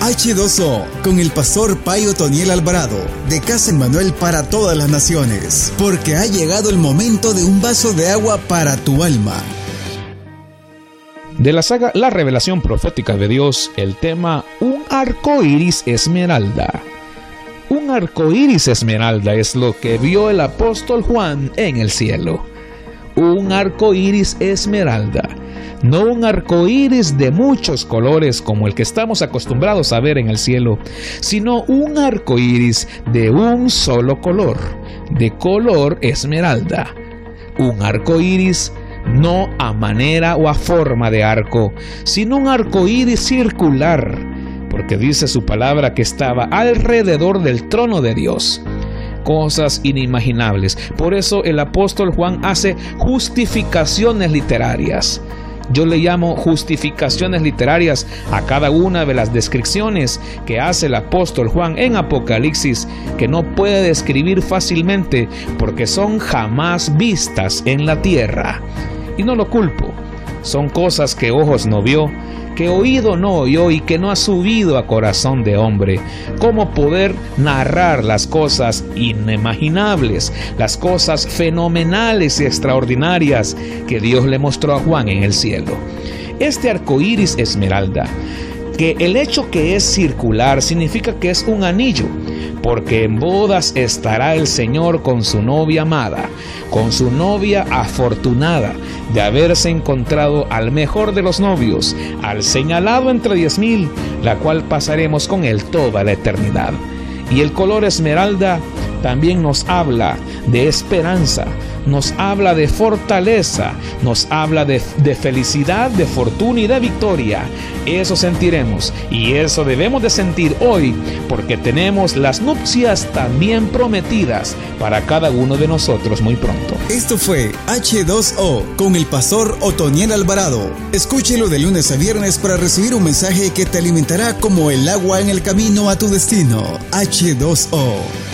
H2O con el pastor Payo Toniel Alvarado de Casa Manuel para todas las naciones, porque ha llegado el momento de un vaso de agua para tu alma. De la saga La revelación profética de Dios, el tema Un arco iris esmeralda. Un arco iris esmeralda es lo que vio el apóstol Juan en el cielo. Un arco iris esmeralda no un arco iris de muchos colores como el que estamos acostumbrados a ver en el cielo, sino un arco iris de un solo color, de color esmeralda. Un arco iris no a manera o a forma de arco, sino un arco iris circular, porque dice su palabra que estaba alrededor del trono de Dios cosas inimaginables. Por eso el apóstol Juan hace justificaciones literarias. Yo le llamo justificaciones literarias a cada una de las descripciones que hace el apóstol Juan en Apocalipsis, que no puede describir fácilmente porque son jamás vistas en la tierra. Y no lo culpo, son cosas que ojos no vio, que oído no oyó y que no ha subido a corazón de hombre. ¿Cómo poder narrar las cosas inimaginables, las cosas fenomenales y extraordinarias que Dios le mostró a Juan en el cielo? Este arco iris esmeralda, que el hecho que es circular significa que es un anillo porque en bodas estará el Señor con su novia amada, con su novia afortunada de haberse encontrado al mejor de los novios, al señalado entre diez mil, la cual pasaremos con él toda la eternidad. Y el color esmeralda también nos habla de esperanza, nos habla de fortaleza, nos habla de, felicidad, de fortuna y de victoria. Eso sentiremos y eso debemos de sentir hoy porque tenemos las nupcias también prometidas para cada uno de nosotros muy pronto. Esto fue H2O con el pastor Otoniel Alvarado. Escúchelo de lunes a viernes para recibir un mensaje que te alimentará como el agua en el camino a tu destino. H2O.